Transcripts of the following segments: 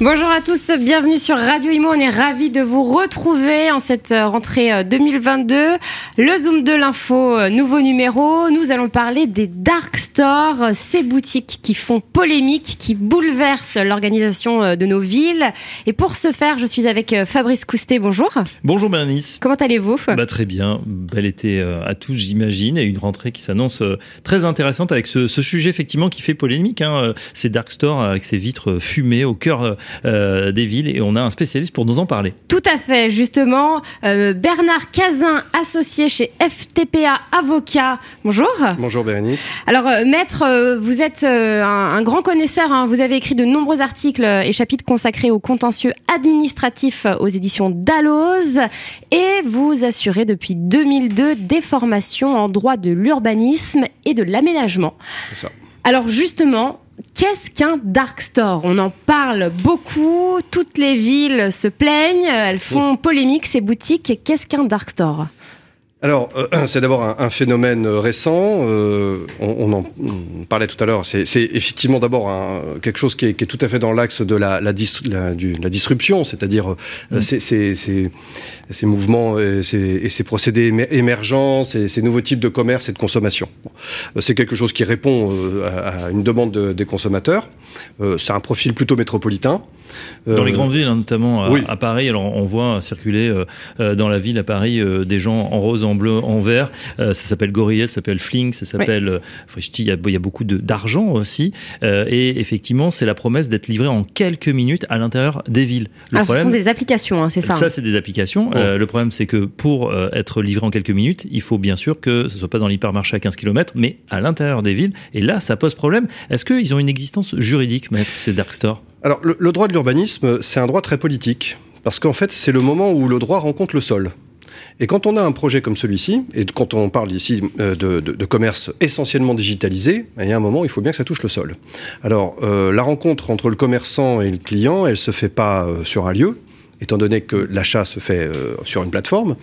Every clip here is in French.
Bonjour à tous, bienvenue sur Radio Imo. On est ravis de vous retrouver en cette euh, rentrée 2022. Euh, Le Zoom de l'info, euh, nouveau numéro. Nous allons parler des dark stores, ces boutiques qui font polémique, qui bouleversent l'organisation de nos villes. Et pour ce faire, je suis avec Fabrice Coustet. Bonjour. Bonjour Bernice. Comment allez-vous? Bah, Très bien. Bel été à tous, j'imagine, et une rentrée qui s'annonce très intéressante avec ce, sujet effectivement qui fait polémique. Hein. Ces dark stores avec ces vitres fumées au cœur euh, des villes et on a un spécialiste pour nous en parler. Tout à fait, justement. Euh, Bernard Cazin, associé chez FTPA Avocat. Bonjour. Bonjour Bérénice. Alors, euh, maître, vous êtes un, grand connaisseur. Hein. Vous avez écrit de nombreux articles et chapitres consacrés au contentieux administratif aux éditions Dalloz et vous assurez depuis 2002 des formations en droit de l'urbanisme et de l'aménagement. C'est ça. Alors justement, Qu'est-ce qu'un dark store? On en parle beaucoup, toutes les villes se plaignent, elles font polémique ces boutiques. Qu'est-ce qu'un dark store? Alors, euh, c'est d'abord un, phénomène récent. Euh, on, en parlait tout à l'heure. C'est effectivement d'abord quelque chose qui est, tout à fait dans l'axe de la, la, disruption, c'est-à-dire euh, mm. ces, mouvements et ces, procédés émergents, ces, nouveaux types de commerce et de consommation. C'est quelque chose qui répond à, une demande des consommateurs. c'est un profil plutôt métropolitain. Dans les grandes villes, hein, notamment à, Paris, alors on voit circuler dans la ville à Paris des gens en rose, en bleu, en vert. Euh, ça s'appelle Gorillaz, ça s'appelle Fling, ça s'appelle. Euh, il y, a, il y a beaucoup d'argent aussi. Euh, et effectivement, c'est la promesse d'être livré en quelques minutes à l'intérieur des villes. Le problème, ce sont des applications, hein, c'est ça Ça, c'est des applications. le problème, c'est que pour être livré en quelques minutes, il faut bien sûr que ce soit pas dans l'hypermarché à 15 km, mais à l'intérieur des villes. Et là, ça pose problème. Est-ce qu'ils ont une existence juridique, maître, ces dark stores? Alors, le droit de l'urbanisme, c'est un droit très politique. Parce qu'en fait, c'est le moment où le droit rencontre le sol. Et quand on a un projet comme celui-ci, et quand on parle ici euh, de, commerce essentiellement digitalisé, il y a un moment, il faut bien que ça touche le sol. Alors, euh, la rencontre entre le commerçant et le client, elle se fait pas euh, sur un lieu, étant donné que l'achat se fait sur une plateforme.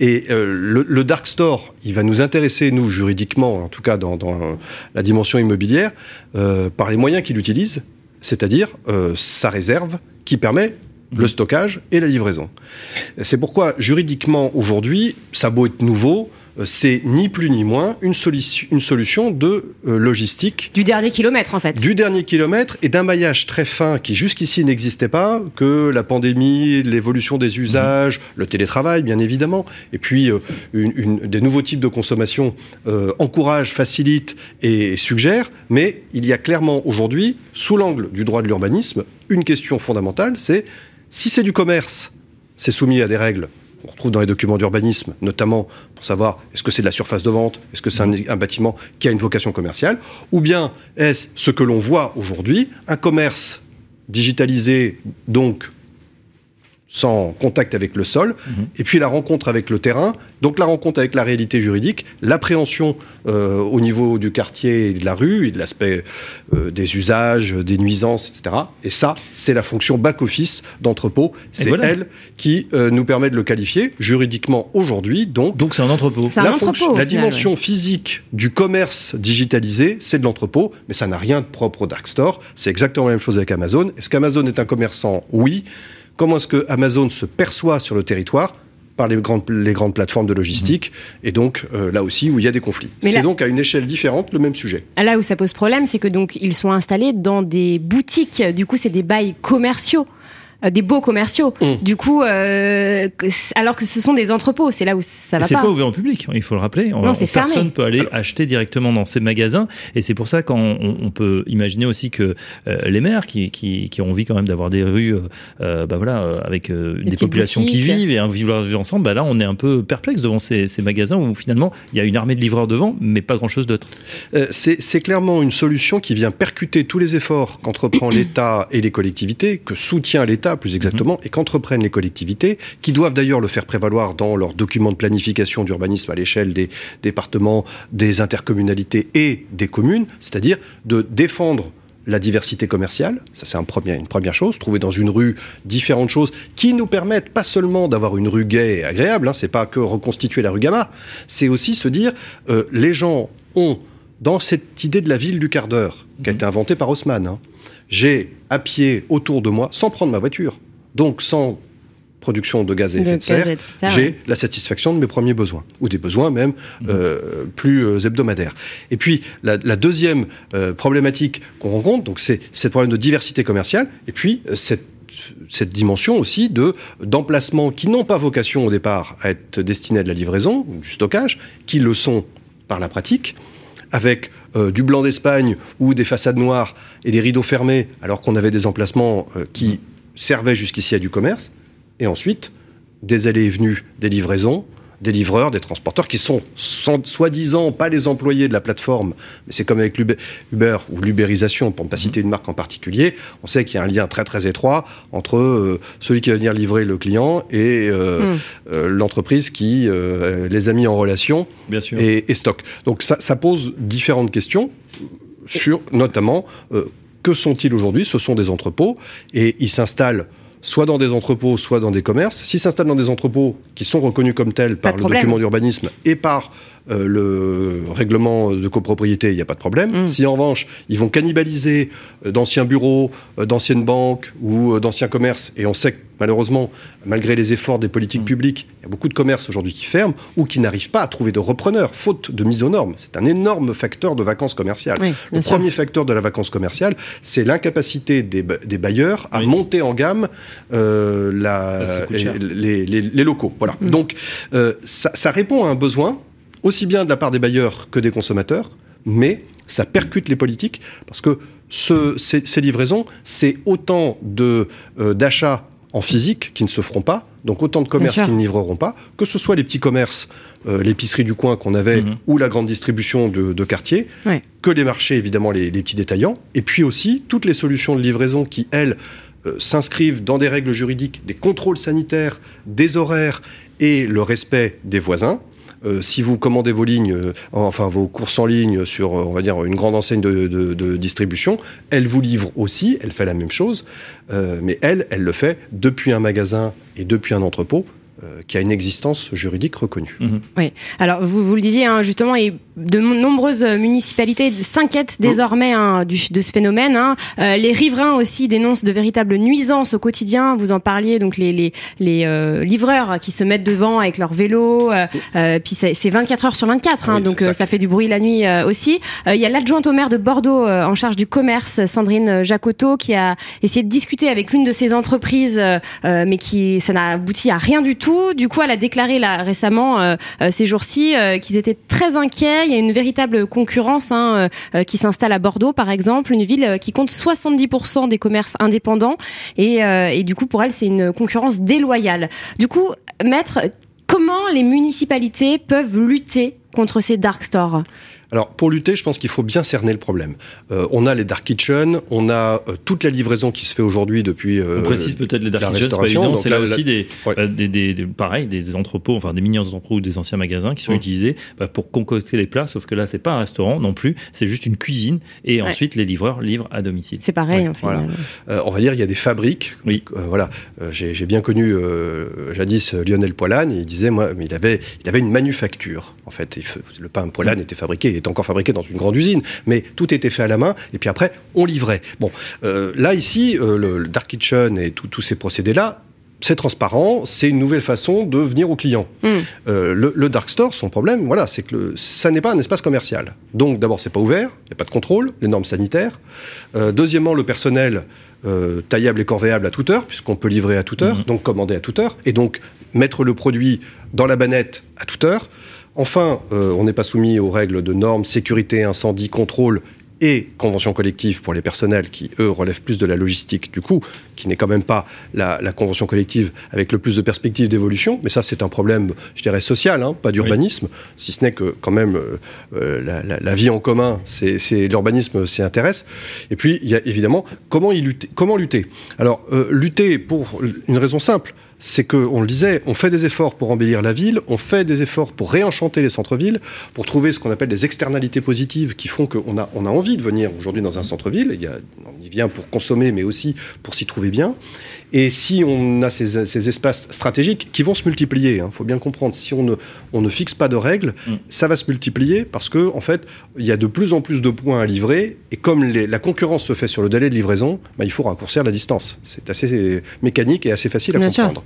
Et le, dark store, il va nous intéresser, nous, juridiquement, en tout cas dans, la dimension immobilière, par les moyens qu'il utilise, c'est-à-dire sa réserve qui permet le stockage et la livraison. C'est pourquoi, juridiquement, aujourd'hui, ça beau être nouveau, euh, c'est ni plus ni moins une, une solution de euh, logistique. Du dernier kilomètre, en fait. Du dernier kilomètre et d'un maillage très fin qui jusqu'ici n'existait pas, que la pandémie, l'évolution des usages, le télétravail, bien évidemment, et puis euh, une, des nouveaux types de consommation encouragent, facilitent et suggèrent. Mais il y a clairement aujourd'hui, sous l'angle du droit de l'urbanisme, une question fondamentale, c'est si c'est du commerce, c'est soumis à des règles qu'on retrouve dans les documents d'urbanisme, notamment pour savoir est-ce que c'est de la surface de vente, est-ce que c'est un, bâtiment qui a une vocation commerciale, ou bien est-ce ce que l'on voit aujourd'hui, un commerce digitalisé, donc sans contact avec le sol, mhm. et puis la rencontre avec le terrain, donc la rencontre avec la réalité juridique, l'appréhension euh, au niveau du quartier et de la rue, et de l'aspect euh, des usages, des nuisances, etc. Et ça, c'est la fonction back-office d'entrepôt. C'est elle qui euh, nous permet de le qualifier juridiquement aujourd'hui. Donc, donc c'est un entrepôt. La, la dimension physique du commerce digitalisé, c'est de l'entrepôt, mais ça n'a rien de propre au dark store. C'est exactement la même chose avec Amazon. Est-ce qu'Amazon est un commerçant? Oui comment est-ce que Amazon se perçoit sur le territoire par les grandes, les grandes plateformes de logistique, mmh. et donc euh, là aussi où il y a des conflits. C'est donc à une échelle différente le même sujet. Là où ça pose problème, c'est que donc ils sont installés dans des boutiques, du coup c'est des bails commerciaux. Euh, des beaux commerciaux. Mm. Du coup, euh, alors que ce sont des entrepôts, c'est là où ça va pas. C'est pas ouvert au public, il faut le rappeler. Non, c'est fermé. Personne peut aller acheter directement dans ces magasins, et c'est pour ça qu'on on peut imaginer aussi que euh, les maires qui, qui, qui, ont envie quand même d'avoir des rues, bah voilà, avec des populations qui vivent et un vivre ensemble, bah là on est un peu perplexe devant ces, ces, magasins où finalement il y a une armée de livreurs devant, mais pas grand chose d'autre. c'est clairement une solution qui vient percuter tous les efforts qu'entreprend l'État et les collectivités, que soutient l'État plus exactement, mhm. et qu'entreprennent les collectivités, qui doivent d'ailleurs le faire prévaloir dans leurs documents de planification d'urbanisme à l'échelle des départements, des intercommunalités et des communes, c'est-à-dire de défendre la diversité commerciale, ça c'est un premier, une première chose, trouver dans une rue différentes choses qui nous permettent pas seulement d'avoir une rue gaie et agréable, hein, c'est pas que reconstituer la rue Gamma, c'est aussi se dire euh, les gens ont, dans cette idée de la ville du quart d'heure, qui a mhm. été inventée par Haussmann, hein, j'ai à pied autour de moi, sans prendre ma voiture, donc sans production de gaz à effet de, serre, j'ai la satisfaction de mes premiers besoins, ou des besoins même mhm. euh, plus euh, hebdomadaires. Et puis la, deuxième euh, problématique qu'on rencontre, donc c'est ce problème de diversité commerciale, et puis cette cette dimension aussi de d'emplacements qui n'ont pas vocation au départ à être destinés à de la livraison ou du stockage, qui le sont par la pratique, avec du blanc d'Espagne ou des façades noires et des rideaux fermés, alors qu'on avait des emplacements qui servaient jusqu'ici à du commerce. Et ensuite des allées et venues des livraisons, des livreurs, des transporteurs qui sont soi-disant pas les employés de la plateforme, mais c'est comme avec Uber ou l'ubérisation, pour ne pas mhm. citer une marque en particulier, on sait qu'il y a un lien très très étroit entre euh, celui qui va venir livrer le client et euh, hmm. euh, l'entreprise qui les a mis en relation Et, et, stocke. Donc ça, ça, pose différentes questions sur notamment que sont-ils aujourd'hui? Ce sont des entrepôts et ils s'installent soit dans des entrepôts, soit dans des commerces. S'ils s'installent dans des entrepôts qui sont reconnus comme tels par le document d'urbanisme et par euh, le règlement de copropriété, il n'y a pas de problème. Mm. Si en revanche, ils vont cannibaliser euh, d'anciens bureaux, euh, d'anciennes banques ou d'anciens commerces, et on sait que malheureusement, malgré les efforts des politiques mm. publiques, il y a beaucoup de commerces aujourd'hui qui ferment ou qui n'arrivent pas à trouver de repreneurs, faute de mise aux normes. C'est un énorme facteur de vacances commerciales. le premier facteur de la vacance commerciale, c'est l'incapacité des, bailleurs à monter en gamme la, les, locaux. Voilà. Mm. Donc, ça, ça répond à un besoin aussi bien de la part des bailleurs que des consommateurs, mais ça percute les politiques parce que ces, livraisons, c'est autant de euh, d'achats en physique qui ne se feront pas, donc autant de commerces qui ne livreront pas, que ce soit les petits commerces, euh, l'épicerie du coin qu'on avait, mhm. ou la grande distribution de, quartier, que les marchés, évidemment, les, petits détaillants, et puis aussi toutes les solutions de livraison qui, elles, euh, s'inscrivent dans des règles juridiques, des contrôles sanitaires, des horaires et le respect des voisins. Euh, si vous commandez vos lignes, euh, enfin vos courses en ligne sur, euh, on va dire, une grande enseigne de, distribution, elle vous livre aussi, elle fait la même chose, mais elle, elle le fait depuis un magasin et depuis un entrepôt qui a une existence juridique reconnue. Mhm. Oui, alors vous, vous le disiez hein, justement, et de nombreuses municipalités s'inquiètent mhm. désormais hein, du, de ce phénomène. Hein. Euh, les riverains aussi dénoncent de véritables nuisances au quotidien. Vous en parliez, donc les, les, les euh, livreurs qui se mettent devant avec leur vélo, puis c'est 24 heures sur 24, hein, donc ça. ça. fait du bruit la nuit aussi. Il y a l'adjointe au maire de Bordeaux en charge du commerce, Sandrine Jacotot, qui a essayé de discuter avec l'une de ces entreprises, mais qui ça n'a abouti à rien du tout du coup, elle a déclaré récemment, euh, euh, ces jours-ci, euh, qu'ils étaient très inquiets. Il y a une véritable concurrence hein, qui s'installe à Bordeaux, par exemple, une ville qui compte 70% des commerces indépendants. Et, et du coup, pour elle, c'est une concurrence déloyale. Du coup, maître, comment les municipalités peuvent lutter contre ces dark stores? Alors, pour lutter, je pense qu'il faut bien cerner le problème. Euh, on a les dark kitchen, on a euh, toute la livraison qui se fait aujourd'hui depuis. Euh, on précise peut-être les dark kitchen, c'est C'est là, aussi des, des, des, pareil, des entrepôts, enfin des mini-entrepôts ou des anciens magasins qui sont utilisés bah, pour concocter les plats, sauf que là, c'est pas un restaurant non plus, c'est juste une cuisine et ensuite les livreurs livrent à domicile. C'est pareil, en fait. Voilà. on va dire, il y a des fabriques. Oui. voilà. J'ai bien connu jadis Lionel Poilane, et il disait, moi, mais il avait, il avait une manufacture. En fait, le pain Poilane était fabriqué était encore fabriqué dans une grande usine, mais tout était fait à la main, et puis après, on livrait. Bon, euh, là, ici, euh, le, Dark Kitchen et tous ces procédés-là, c'est transparent, c'est une nouvelle façon de venir au client. Mm. Euh, le, dark store, son problème, voilà, c'est que ça n'est pas un espace commercial. Donc d'abord, c'est pas ouvert, il n'y a pas de contrôle, les normes sanitaires. deuxièmement, le personnel taillable et corvéable à toute heure, puisqu'on peut livrer à toute heure, mm-hmm. donc commander à toute heure, et donc mettre le produit dans la banette à toute heure. Enfin, euh, on n'est pas soumis aux règles de normes, sécurité, incendie, contrôle et convention collective pour les personnels qui, eux, relèvent plus de la logistique du coup, qui n'est quand même pas la, convention collective avec le plus de perspectives d'évolution. Mais ça, c'est un problème, je dirais, social, hein, pas d'urbanisme, si ce n'est que quand même euh, euh, la, vie en commun, c'est l'urbanisme s'y intéresse. Et puis, il y a évidemment comment, y lutter, comment lutter? Alors, lutter pour une raison simple c'est que, on le disait, on fait des efforts pour embellir la ville, on fait des efforts pour réenchanter les centres-villes, pour trouver ce qu'on appelle des externalités positives qui font qu'on a, on a envie de venir aujourd'hui dans un centre-ville. on y vient pour consommer, mais aussi pour s'y trouver bien. Et si on a ces, ces espaces stratégiques qui vont se multiplier, il hein, faut bien comprendre, si on ne, on ne fixe pas de règles, mm. ça va se multiplier parce que en fait, il y a de plus en plus de points à livrer et comme les, la concurrence se fait sur le délai de livraison, bah, il faut raccourcir la distance. C'est assez mécanique et assez facile à comprendre.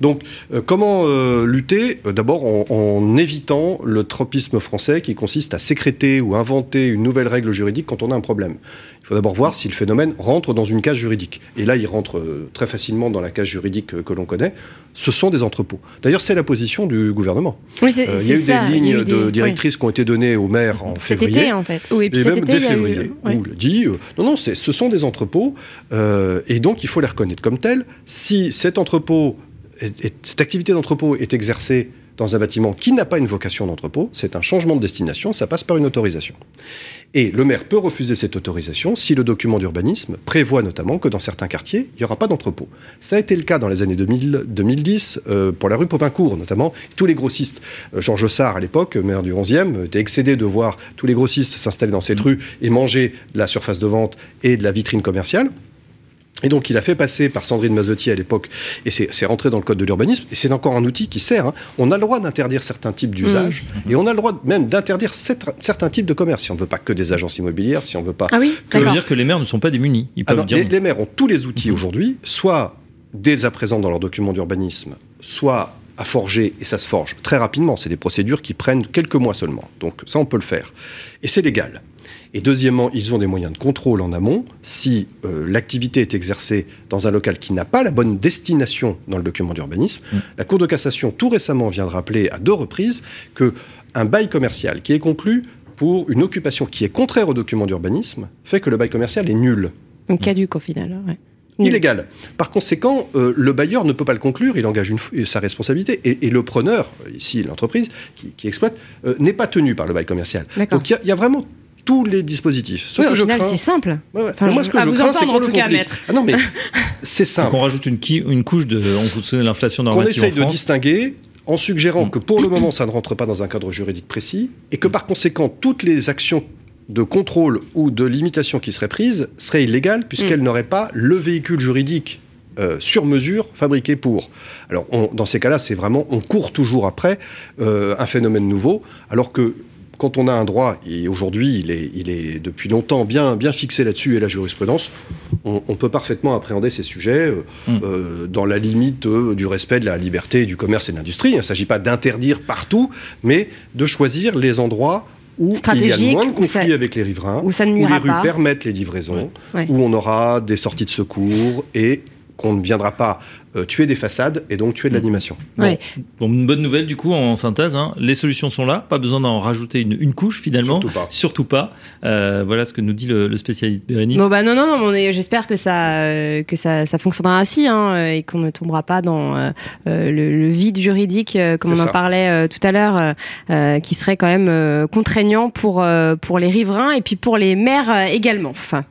Donc, euh, comment euh, lutter? D'abord en, en évitant le tropisme français qui consiste à sécréter ou inventer une nouvelle règle juridique quand on a un problème. Il faut d'abord voir si le phénomène rentre dans une case juridique. Et là, il rentre euh, très facilement dans la case juridique que l'on connaît. Ce sont des entrepôts. D'ailleurs, c'est la position du gouvernement. Oui, euh, il y a eu des lignes de directrices qui ont été données aux maires en février. Cet été, en fait. Oui, et puis cet été, dès février, où le dit, euh, non, non, ce sont des entrepôts, et donc il faut les reconnaître comme tels. Si cet entrepôt, cette activité d'entrepôt est exercée dans un bâtiment qui n'a pas une vocation d'entrepôt, c'est un changement de destination, ça passe par une autorisation. Et le maire peut refuser cette autorisation si le document d'urbanisme prévoit notamment que dans certains quartiers, il n'y aura pas d'entrepôt. Ça a été le cas dans les années 2000, 2010 euh, pour la rue Popincourt notamment. Tous les grossistes, euh, Georges Sarr à l'époque, maire du 11e, était excédé de voir tous les grossistes s'installer dans cette rue et manger de la surface de vente et de la vitrine commerciale. Et donc, il a fait passer par Sandrine Mazotti à l'époque, et c'est rentré dans le code de l'urbanisme, et c'est encore un outil qui sert. Hein. On a le droit d'interdire certains types d'usages, mmh. et on a le droit même d'interdire certains types de commerce. Si on ne veut pas que des agences immobilières, si on ne veut pas. Ah oui, ça veut dire que les maires ne sont pas démunis. Ils peuvent dire... les, maires ont tous les outils mmh. aujourd'hui, soit dès à présent dans leur document d'urbanisme, soit à forger, et ça se forge très rapidement. C'est des procédures qui prennent quelques mois seulement. Donc ça, on peut le faire. Et c'est légal. Et deuxièmement, ils ont des moyens de contrôle en amont. Si euh, l'activité est exercée dans un local qui n'a pas la bonne destination dans le document d'urbanisme, mm. la Cour de cassation tout récemment vient de rappeler à deux reprises que un bail commercial qui est conclu pour une occupation qui est contraire au document d'urbanisme fait que le bail commercial est nul. Donc caduque au final. Ouais. Illégal. Par conséquent, euh, le bailleur ne peut pas le conclure, il engage une, sa responsabilité, et, le preneur, ici l'entreprise qui, exploite, euh, n'est pas tenu par le bail commercial. Donc il y, a vraiment tous les dispositifs. Ce oui, au final, c'est simple. moi, ce que je vous crains, c'est qu'on le complique. Ah non, mais c'est simple. Qu'on rajoute une, une, couche de, on l'inflation normative Qu'on essaye de distinguer en suggérant que pour le moment, ça ne rentre pas dans un cadre juridique précis, et que par conséquent, toutes les actions de contrôle ou de limitation qui seraient prises seraient illégales puisqu'elles mm. n'auraient pas le véhicule juridique euh, sur mesure fabriqué pour. Alors dans ces cas-là, c'est vraiment on court toujours après euh, un phénomène nouveau, alors que quand on a un droit, et aujourd'hui il est, il est depuis longtemps bien, bien fixé là-dessus et la jurisprudence, on, peut parfaitement appréhender ces sujets euh, mm. euh, dans la limite euh, du respect de la liberté du commerce et de l'industrie. Il ne s'agit pas d'interdire partout, mais de choisir les endroits où il y a moins de conflits avec les riverains, où, ça ne où les rues permettent les livraisons, où on aura des sorties de secours et qu'on ne viendra pas euh, tuer des façades et donc tuer de l'animation. Bon. une bonne nouvelle du coup en synthèse, hein. les solutions sont là, pas besoin d'en rajouter une, couche finalement. Surtout pas. Surtout pas. Euh, voilà ce que nous dit le, spécialiste Bérénice. Bon bah non non non, j'espère que ça euh, que ça, ça fonctionnera ainsi hein, et qu'on ne tombera pas dans le, vide juridique comme on en parlait tout à l'heure, qui serait quand même contraignant pour pour les riverains et puis pour les maires également. Enfin.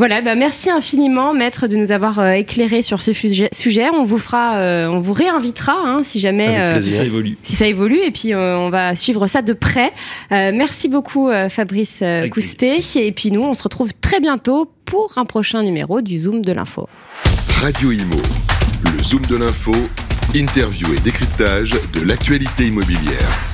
Voilà, bah merci infiniment, maître, de nous avoir euh, éclairé sur ce sujet. On vous fera, euh, on vous réinvitera hein, si jamais euh, si ça évolue. Si ça évolue, et puis on va suivre ça de près. merci beaucoup, Fabrice Coustet. Et puis nous, on se retrouve très bientôt pour un prochain numéro du Zoom de l'info. Radio Imo, le Zoom de l'info, interview et décryptage de l'actualité immobilière.